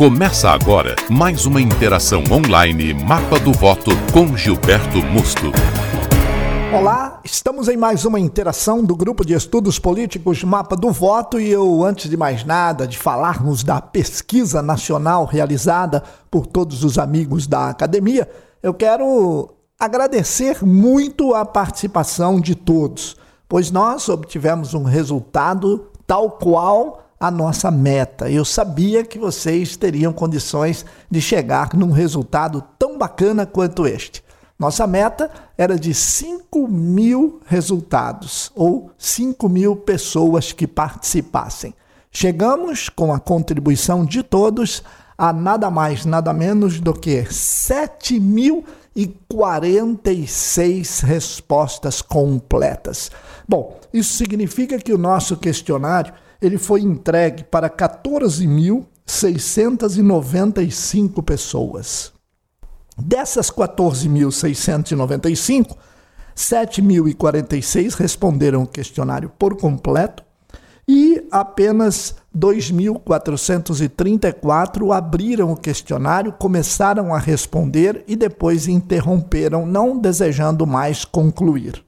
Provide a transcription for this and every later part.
Começa agora mais uma interação online Mapa do Voto com Gilberto Musto. Olá, estamos em mais uma interação do grupo de estudos políticos Mapa do Voto e eu, antes de mais nada, de falarmos da pesquisa nacional realizada por todos os amigos da academia, eu quero agradecer muito a participação de todos, pois nós obtivemos um resultado tal qual a nossa meta. Eu sabia que vocês teriam condições de chegar num resultado tão bacana quanto este. Nossa meta era de 5 mil resultados, ou 5 mil pessoas que participassem. Chegamos, com a contribuição de todos, a nada mais, nada menos do que 7.046 respostas completas. Bom, isso significa que o nosso questionário ele foi entregue para 14.695 pessoas. Dessas 14.695, 7.046 responderam o questionário por completo e apenas 2.434 abriram o questionário, começaram a responder e depois interromperam, não desejando mais concluir.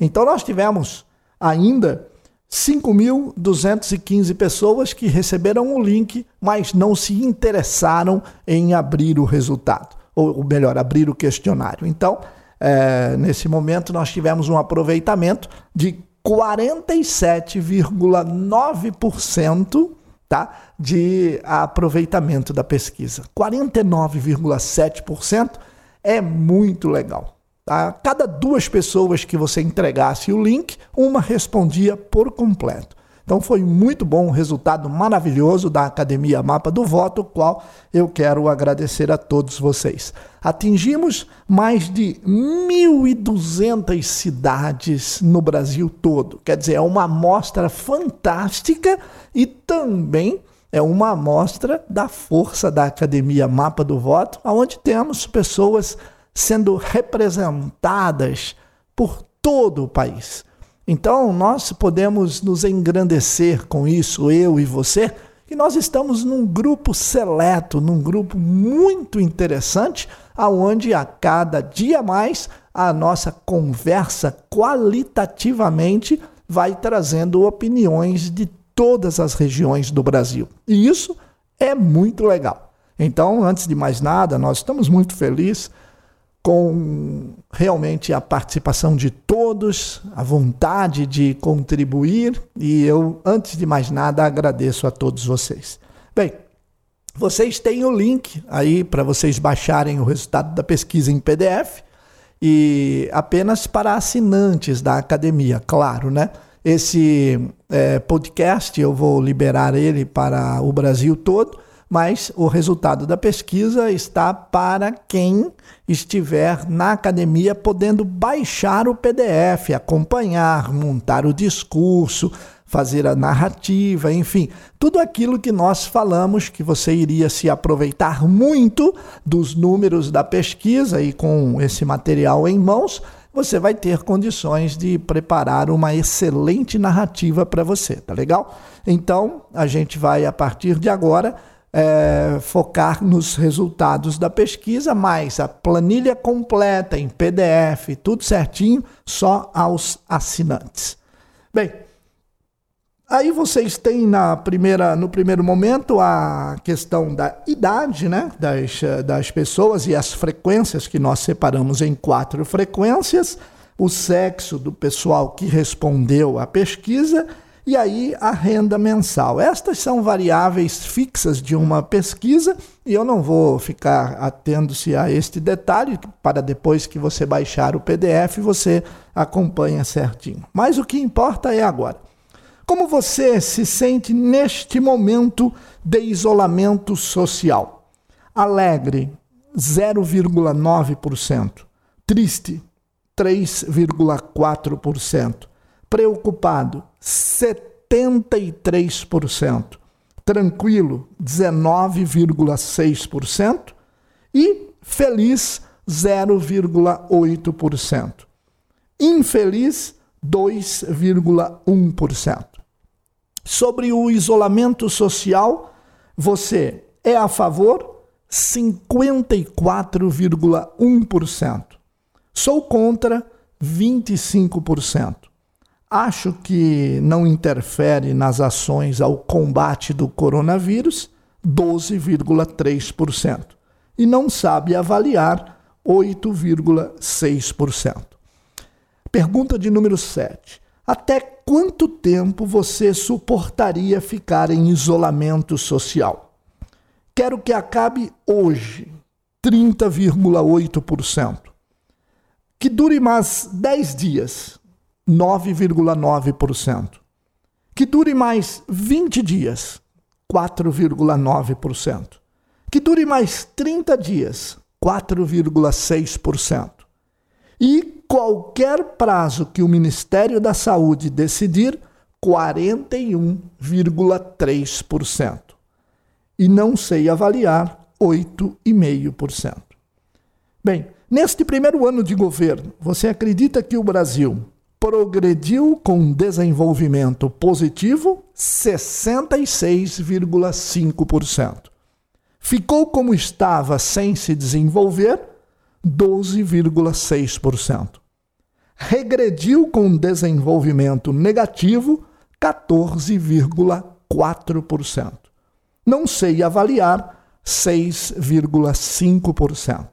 Então, nós tivemos ainda 5.215 pessoas que receberam o link, mas não se interessaram em abrir o resultado, ou melhor, abrir o questionário. Então, é, nesse momento, nós tivemos um aproveitamento de 47,9% tá, de aproveitamento da pesquisa. 49,7% é muito legal. A cada duas pessoas que você entregasse o link, uma respondia por completo. Então foi muito bom, resultado maravilhoso da Academia Mapa do Voto, qual eu quero agradecer a todos vocês. Atingimos mais de 1.200 cidades no Brasil todo. Quer dizer, é uma amostra fantástica e também é uma amostra da força da Academia Mapa do Voto, onde temos pessoas sendo representadas por todo o país. Então, nós podemos nos engrandecer com isso, eu e você, que nós estamos num grupo seleto, num grupo muito interessante, aonde a cada dia mais a nossa conversa qualitativamente vai trazendo opiniões de todas as regiões do Brasil. E isso é muito legal. Então, antes de mais nada, nós estamos muito felizes com realmente a participação de todos, a vontade de contribuir e eu, antes de mais nada, agradeço a todos vocês. Bem, vocês têm o link aí para vocês baixarem o resultado da pesquisa em PDF e apenas para assinantes da academia, claro, né? Esse é, podcast eu vou liberar ele para o Brasil todo mas o resultado da pesquisa está para quem estiver na academia podendo baixar o PDF, acompanhar, montar o discurso, fazer a narrativa, enfim, tudo aquilo que nós falamos que você iria se aproveitar muito dos números da pesquisa e com esse material em mãos, você vai ter condições de preparar uma excelente narrativa para você, tá legal? Então, a gente vai a partir de agora é, focar nos resultados da pesquisa, mas a planilha completa em PDF, tudo certinho, só aos assinantes. Bem, aí vocês têm na primeira, no primeiro momento a questão da idade né, das, das pessoas e as frequências que nós separamos em quatro frequências, o sexo do pessoal que respondeu à pesquisa e aí a renda mensal. Estas são variáveis fixas de uma pesquisa e eu não vou ficar atendo-se a este detalhe para depois que você baixar o PDF você acompanha certinho. Mas o que importa é agora. Como você se sente neste momento de isolamento social? Alegre, 0,9%. Triste, 3,4% preocupado, 73%, tranquilo, 19,6% e feliz, 0,8%. Infeliz, 2,1%. Sobre o isolamento social, você é a favor 54,1%. Sou contra 25%. Acho que não interfere nas ações ao combate do coronavírus 12,3%. E não sabe avaliar 8,6%. Pergunta de número 7. Até quanto tempo você suportaria ficar em isolamento social? Quero que acabe hoje, 30,8%. Que dure mais 10 dias, 9,9%. Que dure mais 20 dias, 4,9%. Que dure mais 30 dias, 4,6%. E qualquer prazo que o Ministério da Saúde decidir, 41,3%. E não sei avaliar 8,5%. Bem, neste primeiro ano de governo, você acredita que o Brasil progrediu com desenvolvimento positivo 66,5%. Ficou como estava sem se desenvolver 12,6%. Regrediu com desenvolvimento negativo 14,4%. Não sei avaliar 6,5%.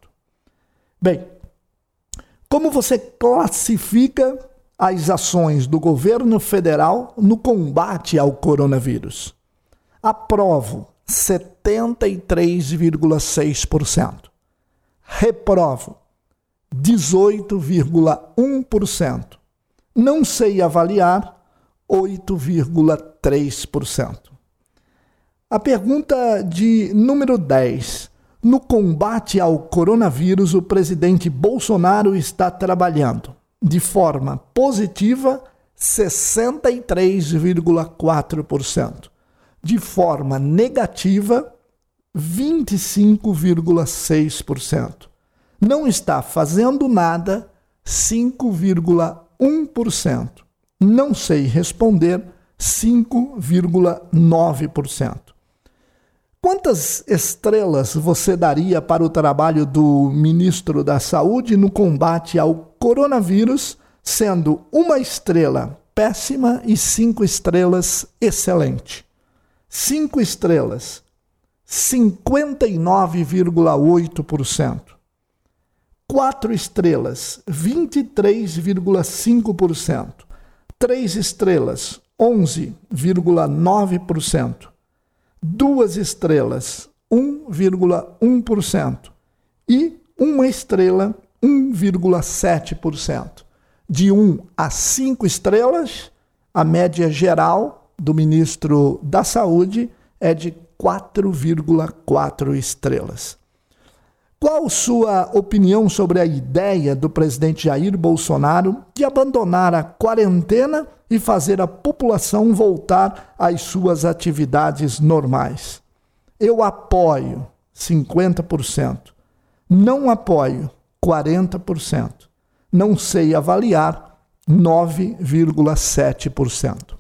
Bem, como você classifica as ações do governo federal no combate ao coronavírus? Aprovo 73,6%. Reprovo 18,1%. Não sei avaliar 8,3%. A pergunta de número 10. No combate ao coronavírus, o presidente Bolsonaro está trabalhando de forma positiva 63,4%, de forma negativa 25,6%. Não está fazendo nada 5,1%. Não sei responder 5,9%. Quantas estrelas você daria para o trabalho do ministro da Saúde no combate ao coronavírus, sendo uma estrela péssima e cinco estrelas excelente? Cinco estrelas, 59,8%. Quatro estrelas, 23,5%. Três estrelas, 11,9% duas estrelas, 1,1%, e uma estrela, 1,7%. De 1 a 5 estrelas, a média geral do ministro da Saúde é de 4,4 estrelas. Qual sua opinião sobre a ideia do presidente Jair Bolsonaro de abandonar a quarentena e fazer a população voltar às suas atividades normais? Eu apoio 50%, não apoio 40%, não sei avaliar 9,7%.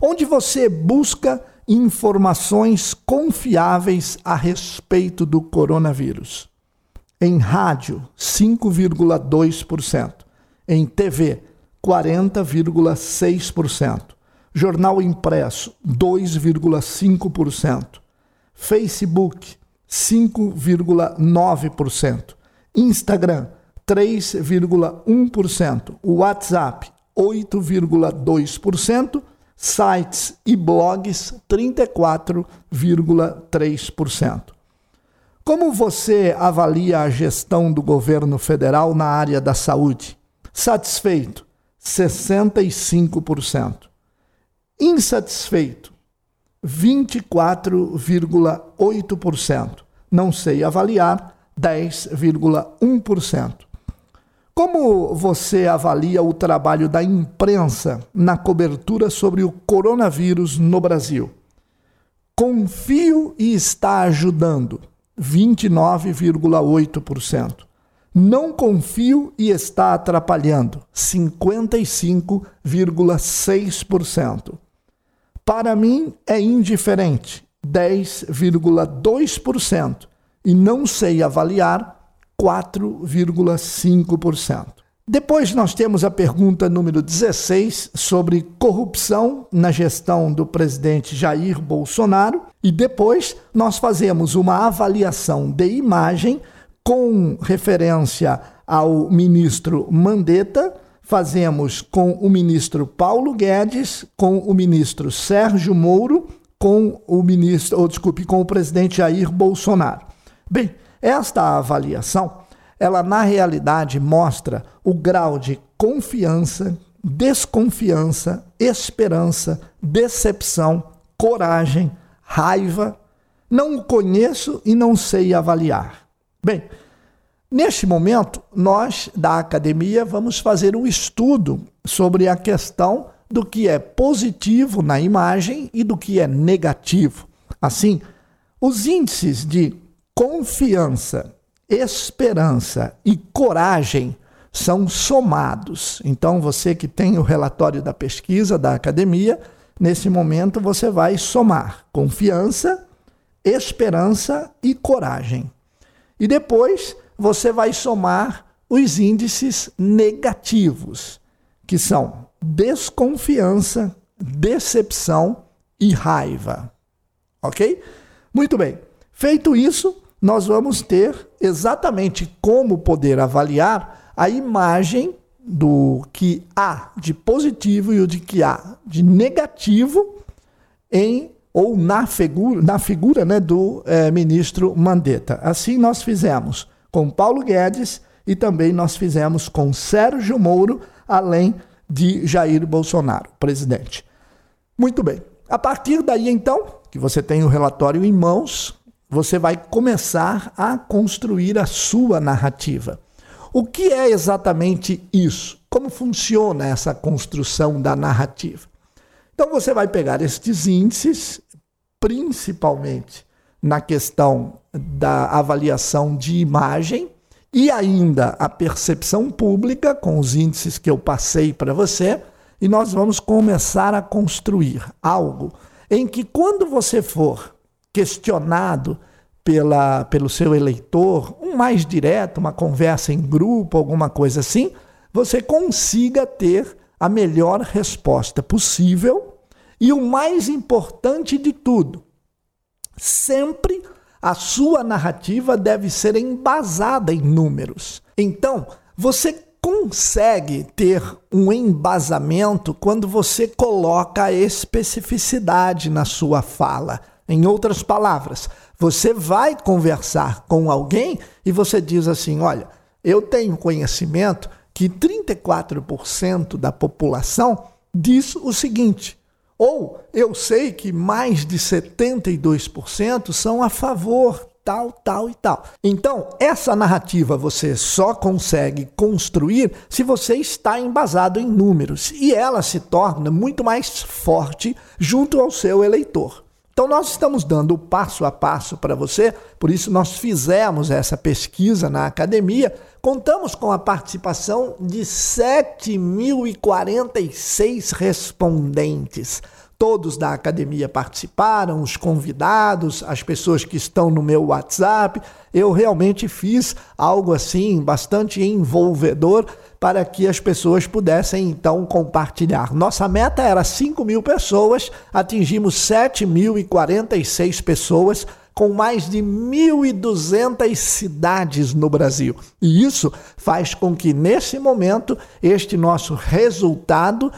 Onde você busca informações confiáveis a respeito do coronavírus. Em rádio, 5,2%. Em TV, 40,6%. Jornal impresso, 2,5%. Facebook, 5,9%. Instagram, 3,1%. WhatsApp, 8,2% sites e blogs 34,3%. Como você avalia a gestão do governo federal na área da saúde? Satisfeito, 65%. Insatisfeito, 24,8%. Não sei avaliar, 10,1%. Como você avalia o trabalho da imprensa na cobertura sobre o coronavírus no Brasil? Confio e está ajudando, 29,8%. Não confio e está atrapalhando, 55,6%. Para mim é indiferente, 10,2% e não sei avaliar 4,5%. Depois nós temos a pergunta número 16 sobre corrupção na gestão do presidente Jair Bolsonaro e depois nós fazemos uma avaliação de imagem com referência ao ministro Mandetta, fazemos com o ministro Paulo Guedes, com o ministro Sérgio Moro, com o ministro, ou desculpe, com o presidente Jair Bolsonaro. Bem, esta avaliação ela na realidade mostra o grau de confiança, desconfiança, esperança, decepção, coragem, raiva. Não o conheço e não sei avaliar. Bem, neste momento, nós da academia vamos fazer um estudo sobre a questão do que é positivo na imagem e do que é negativo. Assim, os índices de confiança esperança e coragem são somados. Então, você que tem o relatório da pesquisa da academia, nesse momento você vai somar confiança, esperança e coragem. E depois você vai somar os índices negativos, que são desconfiança, decepção e raiva. Ok? Muito bem. Feito isso, nós vamos ter exatamente como poder avaliar a imagem do que há de positivo e o de que há de negativo em ou na figura, na figura né, do é, ministro Mandetta. Assim nós fizemos com Paulo Guedes e também nós fizemos com Sérgio Moro, além de Jair Bolsonaro, presidente. Muito bem. A partir daí, então, que você tem o relatório em mãos, você vai começar a construir a sua narrativa. O que é exatamente isso? Como funciona essa construção da narrativa? Então você vai pegar estes índices, principalmente na questão da avaliação de imagem e ainda a percepção pública, com os índices que eu passei para você, e nós vamos começar a construir algo em que, quando você for questionado pela, pelo seu eleitor, um mais direto, uma conversa em grupo, alguma coisa assim, você consiga ter a melhor resposta possível e o mais importante de tudo, sempre a sua narrativa deve ser embasada em números. Então, você consegue ter um embasamento quando você coloca a especificidade na sua fala. Em outras palavras, você vai conversar com alguém e você diz assim: olha, eu tenho conhecimento que 34% da população diz o seguinte. Ou eu sei que mais de 72% são a favor tal, tal e tal. Então, essa narrativa você só consegue construir se você está embasado em números e ela se torna muito mais forte junto ao seu eleitor. Então, nós estamos dando passo a passo para você, por isso, nós fizemos essa pesquisa na academia. Contamos com a participação de 7.046 respondentes. Todos da academia participaram, os convidados, as pessoas que estão no meu WhatsApp. Eu realmente fiz algo assim bastante envolvedor para que as pessoas pudessem então compartilhar. Nossa meta era 5 mil pessoas, atingimos 7.046 pessoas com mais de 1.200 cidades no Brasil. E isso faz com que, nesse momento, este nosso resultado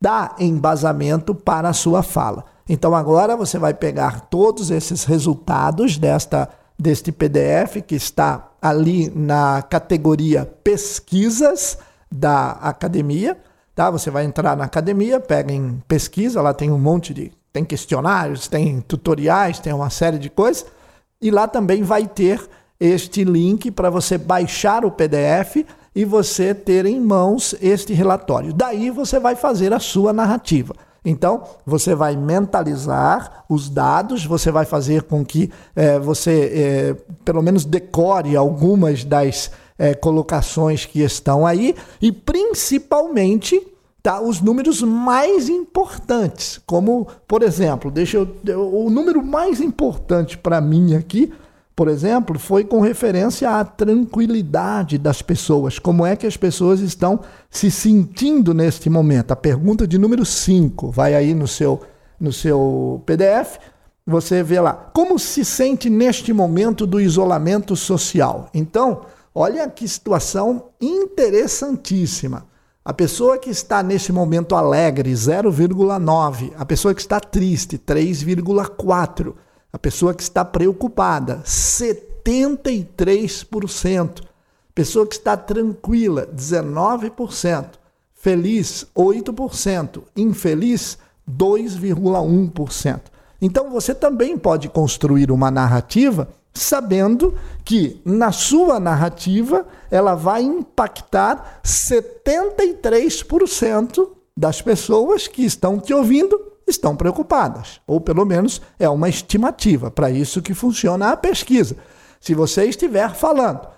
dá embasamento para a sua fala. Então agora você vai pegar todos esses resultados desta deste PDF que está ali na categoria pesquisas da academia, tá? Você vai entrar na academia, pega em pesquisa, lá tem um monte de tem questionários, tem tutoriais, tem uma série de coisas, e lá também vai ter este link para você baixar o PDF e você ter em mãos este relatório. Daí você vai fazer a sua narrativa. Então, você vai mentalizar os dados, você vai fazer com que é, você, é, pelo menos, decore algumas das é, colocações que estão aí e, principalmente, tá, os números mais importantes, como, por exemplo, deixa eu, o número mais importante para mim aqui, por exemplo, foi com referência à tranquilidade das pessoas. Como é que as pessoas estão se sentindo neste momento? A pergunta de número 5 vai aí no seu, no seu PDF. Você vê lá. Como se sente neste momento do isolamento social? Então, olha que situação interessantíssima. A pessoa que está nesse momento alegre, 0,9. A pessoa que está triste, 3,4. A pessoa que está preocupada, 73%. Pessoa que está tranquila, 19%. Feliz, 8%. Infeliz, 2,1%. Então você também pode construir uma narrativa sabendo que na sua narrativa ela vai impactar 73% das pessoas que estão te ouvindo estão preocupadas, ou pelo menos é uma estimativa, para isso que funciona a pesquisa. Se você estiver falando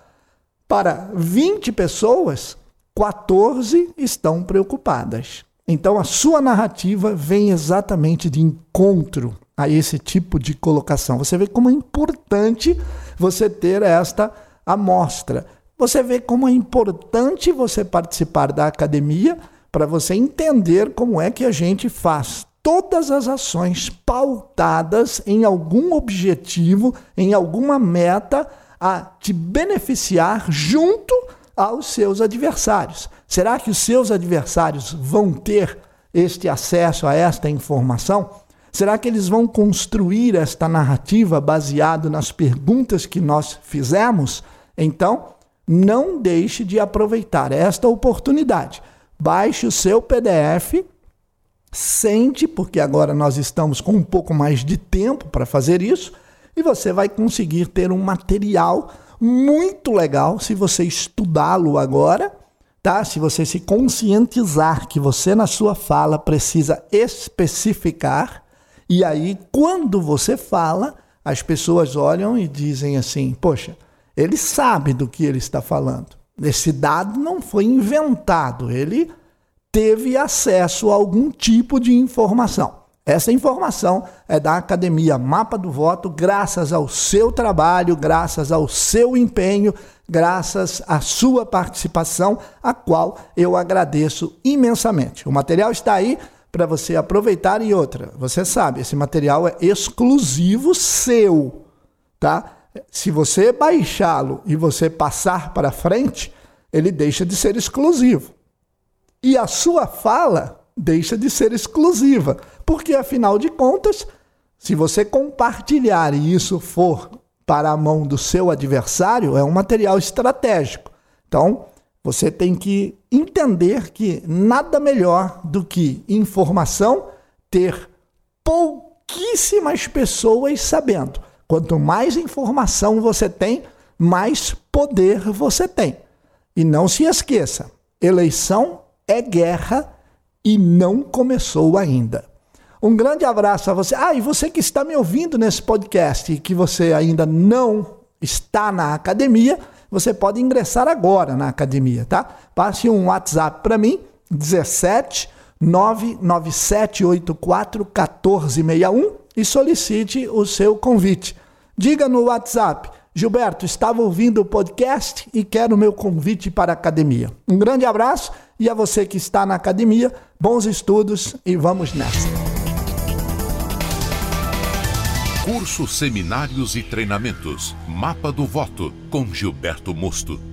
para 20 pessoas, 14 estão preocupadas. Então a sua narrativa vem exatamente de encontro a esse tipo de colocação. Você vê como é importante você ter esta amostra. Você vê como é importante você participar da academia para você entender como é que a gente faz todas as ações pautadas em algum objetivo, em alguma meta a te beneficiar junto aos seus adversários. Será que os seus adversários vão ter este acesso a esta informação? Será que eles vão construir esta narrativa baseado nas perguntas que nós fizemos? Então, não deixe de aproveitar esta oportunidade. Baixe o seu PDF, sente, porque agora nós estamos com um pouco mais de tempo para fazer isso, e você vai conseguir ter um material muito legal se você estudá-lo agora, tá? Se você se conscientizar que você na sua fala precisa especificar e aí, quando você fala, as pessoas olham e dizem assim: Poxa, ele sabe do que ele está falando. Esse dado não foi inventado, ele teve acesso a algum tipo de informação. Essa informação é da Academia Mapa do Voto, graças ao seu trabalho, graças ao seu empenho, graças à sua participação, a qual eu agradeço imensamente. O material está aí para você aproveitar e outra. Você sabe, esse material é exclusivo seu, tá? Se você baixá-lo e você passar para frente, ele deixa de ser exclusivo. E a sua fala deixa de ser exclusiva, porque afinal de contas, se você compartilhar e isso for para a mão do seu adversário, é um material estratégico. Então, você tem que entender que nada melhor do que informação ter pouquíssimas pessoas sabendo. Quanto mais informação você tem, mais poder você tem. E não se esqueça: eleição é guerra e não começou ainda. Um grande abraço a você. Ah, e você que está me ouvindo nesse podcast e que você ainda não está na academia, você pode ingressar agora na academia, tá? Passe um WhatsApp para mim, 17 99784 1461 e solicite o seu convite. Diga no WhatsApp, Gilberto, estava ouvindo o podcast e quero o meu convite para a academia. Um grande abraço e a você que está na academia, bons estudos e vamos nessa. Cursos, seminários e treinamentos. Mapa do Voto com Gilberto Mosto.